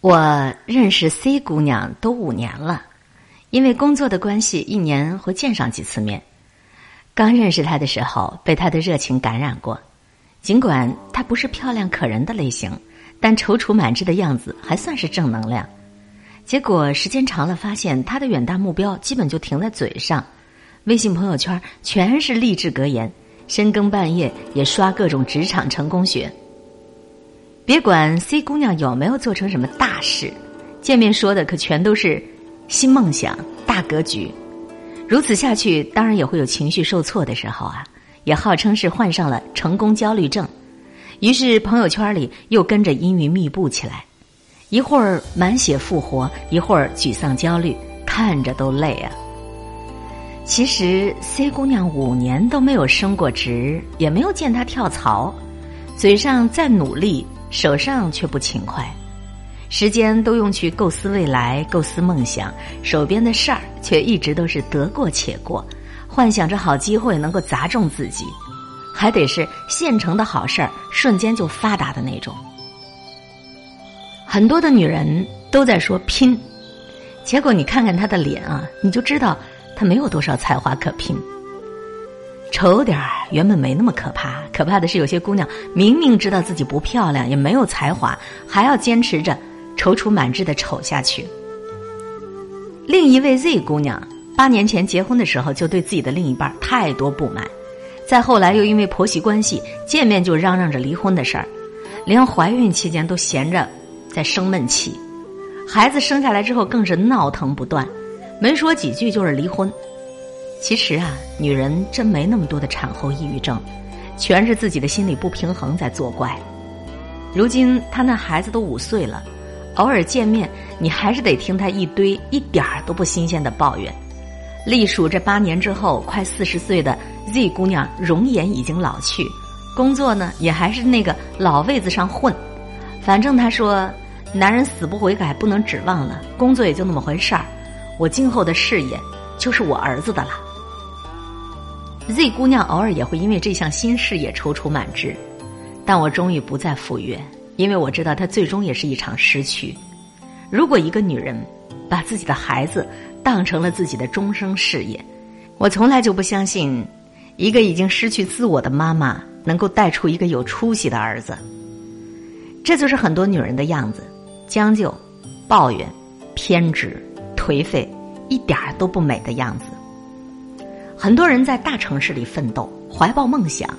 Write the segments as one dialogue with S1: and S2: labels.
S1: 我认识 C 姑娘都五年了，因为工作的关系，一年会见上几次面。刚认识她的时候，被她的热情感染过。尽管她不是漂亮可人的类型，但踌躇满志的样子还算是正能量。结果时间长了，发现她的远大目标基本就停在嘴上，微信朋友圈全是励志格言，深更半夜也刷各种职场成功学。别管 C 姑娘有没有做成什么大事，见面说的可全都是新梦想、大格局。如此下去，当然也会有情绪受挫的时候啊，也号称是患上了成功焦虑症。于是朋友圈里又跟着阴云密布起来，一会儿满血复活，一会儿沮丧焦虑，看着都累啊。其实 C 姑娘五年都没有升过职，也没有见她跳槽，嘴上再努力。手上却不勤快，时间都用去构思未来、构思梦想，手边的事儿却一直都是得过且过，幻想着好机会能够砸中自己，还得是现成的好事儿，瞬间就发达的那种。很多的女人都在说拼，结果你看看她的脸啊，你就知道她没有多少才华可拼。丑点儿原本没那么可怕，可怕的是有些姑娘明明知道自己不漂亮，也没有才华，还要坚持着踌躇满志的丑下去。另一位 Z 姑娘八年前结婚的时候就对自己的另一半太多不满，再后来又因为婆媳关系见面就嚷嚷着离婚的事儿，连怀孕期间都闲着在生闷气，孩子生下来之后更是闹腾不断，没说几句就是离婚。其实啊，女人真没那么多的产后抑郁症，全是自己的心理不平衡在作怪。如今她那孩子都五岁了，偶尔见面，你还是得听她一堆一点儿都不新鲜的抱怨。隶属这八年之后，快四十岁的 Z 姑娘容颜已经老去，工作呢也还是那个老位子上混。反正她说，男人死不悔改，不能指望了。工作也就那么回事儿，我今后的事业就是我儿子的了。Z 姑娘偶尔也会因为这项新事业踌躇满志，但我终于不再赴约，因为我知道她最终也是一场失去。如果一个女人把自己的孩子当成了自己的终生事业，我从来就不相信一个已经失去自我的妈妈能够带出一个有出息的儿子。这就是很多女人的样子：将就、抱怨、偏执、颓废，一点儿都不美的样子。很多人在大城市里奋斗，怀抱梦想，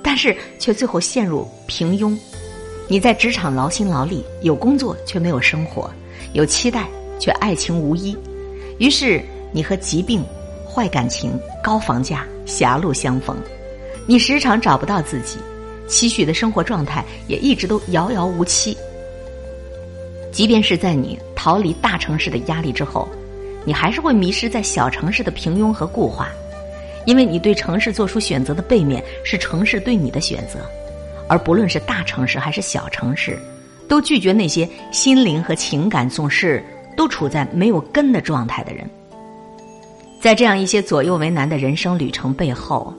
S1: 但是却最后陷入平庸。你在职场劳心劳力，有工作却没有生活，有期待却爱情无依，于是你和疾病、坏感情、高房价狭路相逢。你时常找不到自己，期许的生活状态也一直都遥遥无期。即便是在你逃离大城市的压力之后。你还是会迷失在小城市的平庸和固化，因为你对城市做出选择的背面是城市对你的选择，而不论是大城市还是小城市，都拒绝那些心灵和情感总是都处在没有根的状态的人。在这样一些左右为难的人生旅程背后，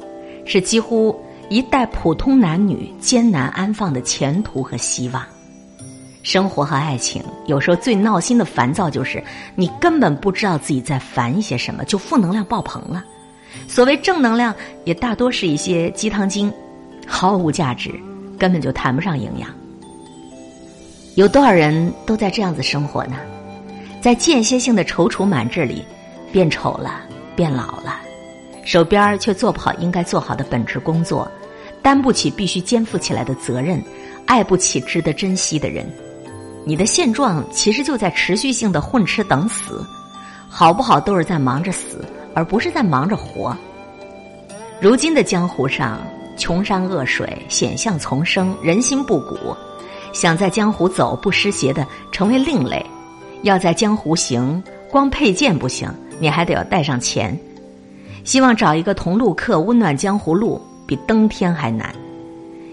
S1: 是几乎一代普通男女艰难安放的前途和希望。生活和爱情有时候最闹心的烦躁，就是你根本不知道自己在烦一些什么，就负能量爆棚了。所谓正能量，也大多是一些鸡汤精，毫无价值，根本就谈不上营养。有多少人都在这样子生活呢？在间歇性的踌躇满志里，变丑了，变老了，手边却做不好应该做好的本职工作，担不起必须肩负起来的责任，爱不起值得珍惜的人。你的现状其实就在持续性的混吃等死，好不好都是在忙着死，而不是在忙着活。如今的江湖上，穷山恶水，险象丛生，人心不古。想在江湖走不湿鞋的成为另类，要在江湖行，光佩剑不行，你还得要带上钱。希望找一个同路客，温暖江湖路，比登天还难。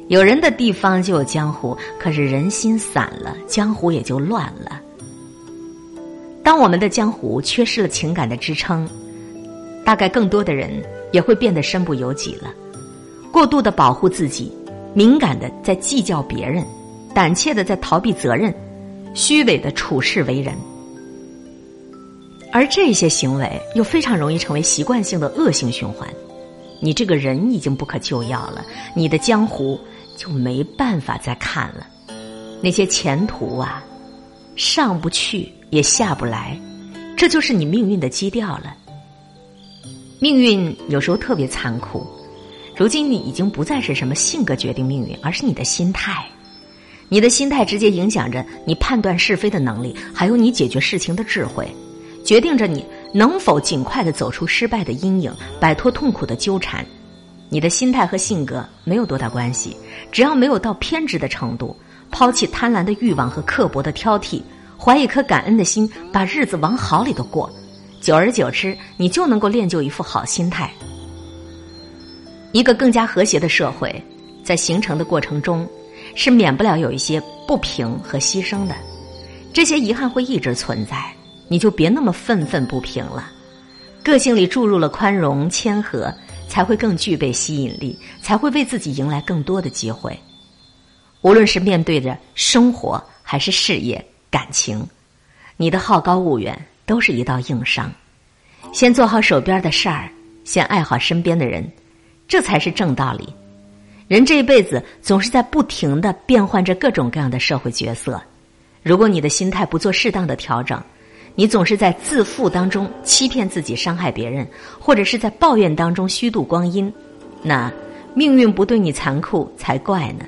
S1: 有人的地方就有江湖，可是人心散了，江湖也就乱了。当我们的江湖缺失了情感的支撑，大概更多的人也会变得身不由己了。过度的保护自己，敏感的在计较别人，胆怯的在逃避责任，虚伪的处事为人。而这些行为又非常容易成为习惯性的恶性循环，你这个人已经不可救药了，你的江湖就没办法再看了。那些前途啊，上不去也下不来，这就是你命运的基调了。命运有时候特别残酷，如今你已经不再是什么性格决定命运，而是你的心态。你的心态直接影响着你判断是非的能力，还有你解决事情的智慧。决定着你能否尽快的走出失败的阴影，摆脱痛苦的纠缠。你的心态和性格没有多大关系，只要没有到偏执的程度，抛弃贪婪的欲望和刻薄的挑剔，怀一颗感恩的心，把日子往好里头过，久而久之，你就能够练就一副好心态。一个更加和谐的社会，在形成的过程中，是免不了有一些不平和牺牲的，这些遗憾会一直存在。你就别那么愤愤不平了，个性里注入了宽容谦和，才会更具备吸引力，才会为自己迎来更多的机会。无论是面对着生活还是事业、感情，你的好高骛远都是一道硬伤。先做好手边的事儿，先爱好身边的人，这才是正道理。人这一辈子总是在不停的变换着各种各样的社会角色，如果你的心态不做适当的调整。你总是在自负当中欺骗自己、伤害别人，或者是在抱怨当中虚度光阴，那命运不对你残酷才怪呢。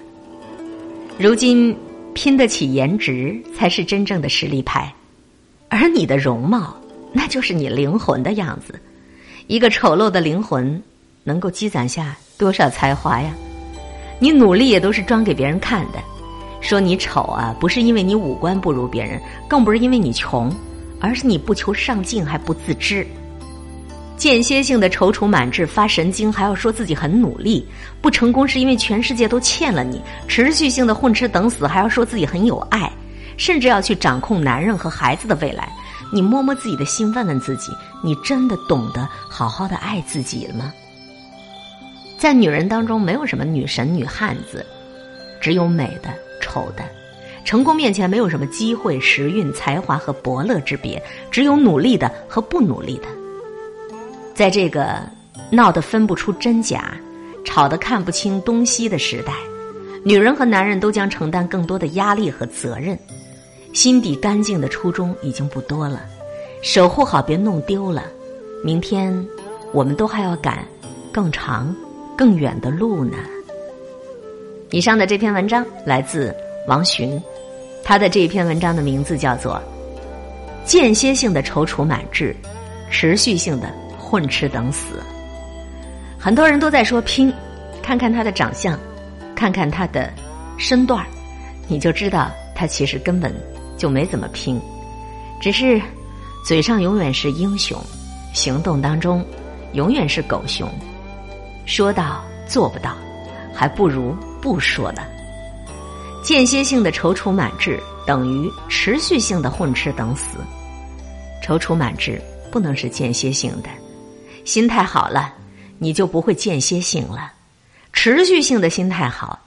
S1: 如今拼得起颜值才是真正的实力派，而你的容貌那就是你灵魂的样子。一个丑陋的灵魂能够积攒下多少才华呀？你努力也都是装给别人看的，说你丑啊，不是因为你五官不如别人，更不是因为你穷。而是你不求上进还不自知，间歇性的踌躇满志发神经，还要说自己很努力，不成功是因为全世界都欠了你；持续性的混吃等死，还要说自己很有爱，甚至要去掌控男人和孩子的未来。你摸摸自己的心，问问自己：你真的懂得好好的爱自己了吗？在女人当中，没有什么女神女汉子，只有美的、丑的。成功面前没有什么机会、时运、才华和伯乐之别，只有努力的和不努力的。在这个闹得分不出真假、吵得看不清东西的时代，女人和男人都将承担更多的压力和责任。心底干净的初衷已经不多了，守护好，别弄丢了。明天，我们都还要赶更长、更远的路呢。以上的这篇文章来自王洵。他的这一篇文章的名字叫做《间歇性的踌躇满志，持续性的混吃等死》。很多人都在说拼，看看他的长相，看看他的身段儿，你就知道他其实根本就没怎么拼，只是嘴上永远是英雄，行动当中永远是狗熊，说到做不到，还不如不说呢。间歇性的踌躇满志等于持续性的混吃等死。踌躇满志不能是间歇性的，心态好了，你就不会间歇性了；持续性的心态好，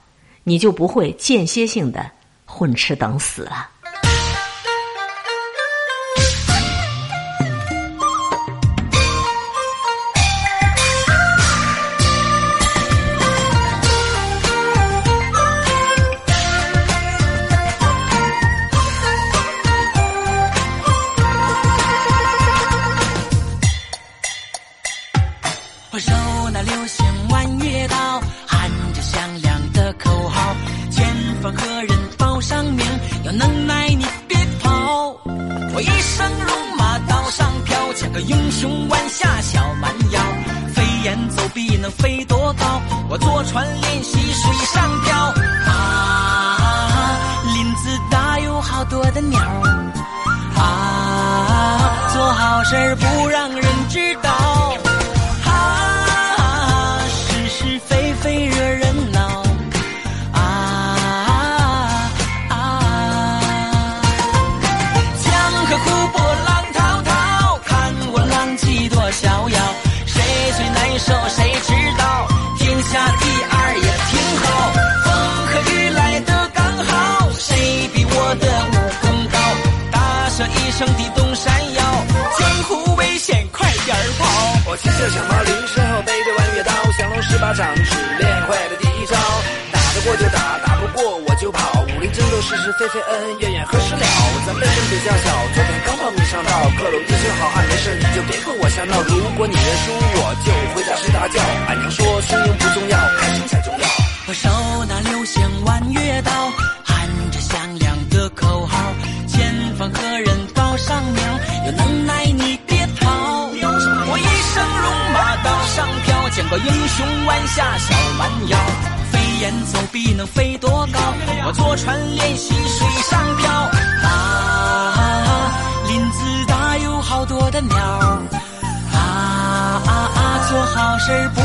S1: 你就不会间歇性的混吃等死了。
S2: 英雄弯下小蛮腰，飞檐走壁能飞多高？我坐船练习水上漂。啊，林子大有好多的鸟。上地动山摇江湖危险快点跑我
S3: 骑着小毛驴身后背着弯月刀降龙十八掌只练会了第一招打得过就打打不过我就跑武林争斗是是非非恩恩怨怨何时了咱辈分比较小昨天刚报名上道各路英雄好汉没事你就别和我瞎闹如果你认输我就回家睡大觉
S2: 英雄弯下小蛮腰。飞檐走壁能飞多高？我坐船练习水上漂。啊，林子大有好多的鸟。啊，做好事不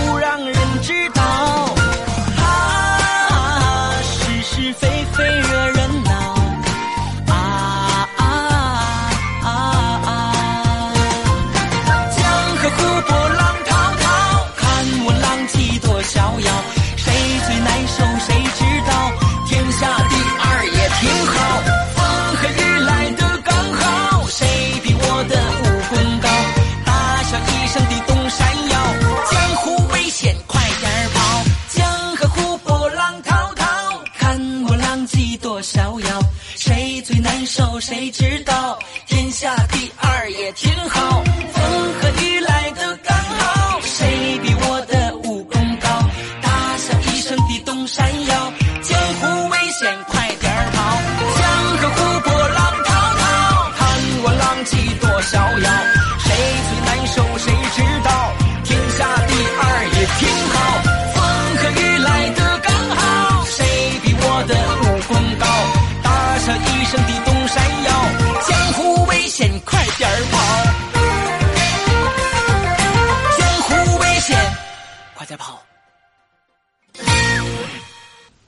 S2: 谁知道？天下第二也挺好。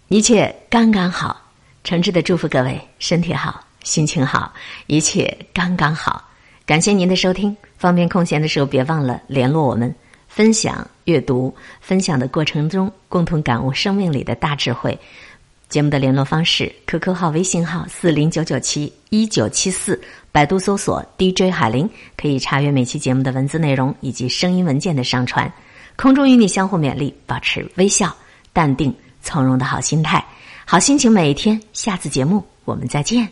S1: 一切刚刚好，诚挚的祝福各位身体好，心情好，一切刚刚好。感谢您的收听，方便空闲的时候别忘了联络我们，分享阅读，分享的过程中共同感悟生命里的大智慧。节目的联络方式：QQ 号、微信号四零九九七一九七四，百度搜索 DJ 海林，可以查阅每期节目的文字内容以及声音文件的上传。空中与你相互勉励，保持微笑、淡定、从容的好心态，好心情每一天。下次节目我们再见。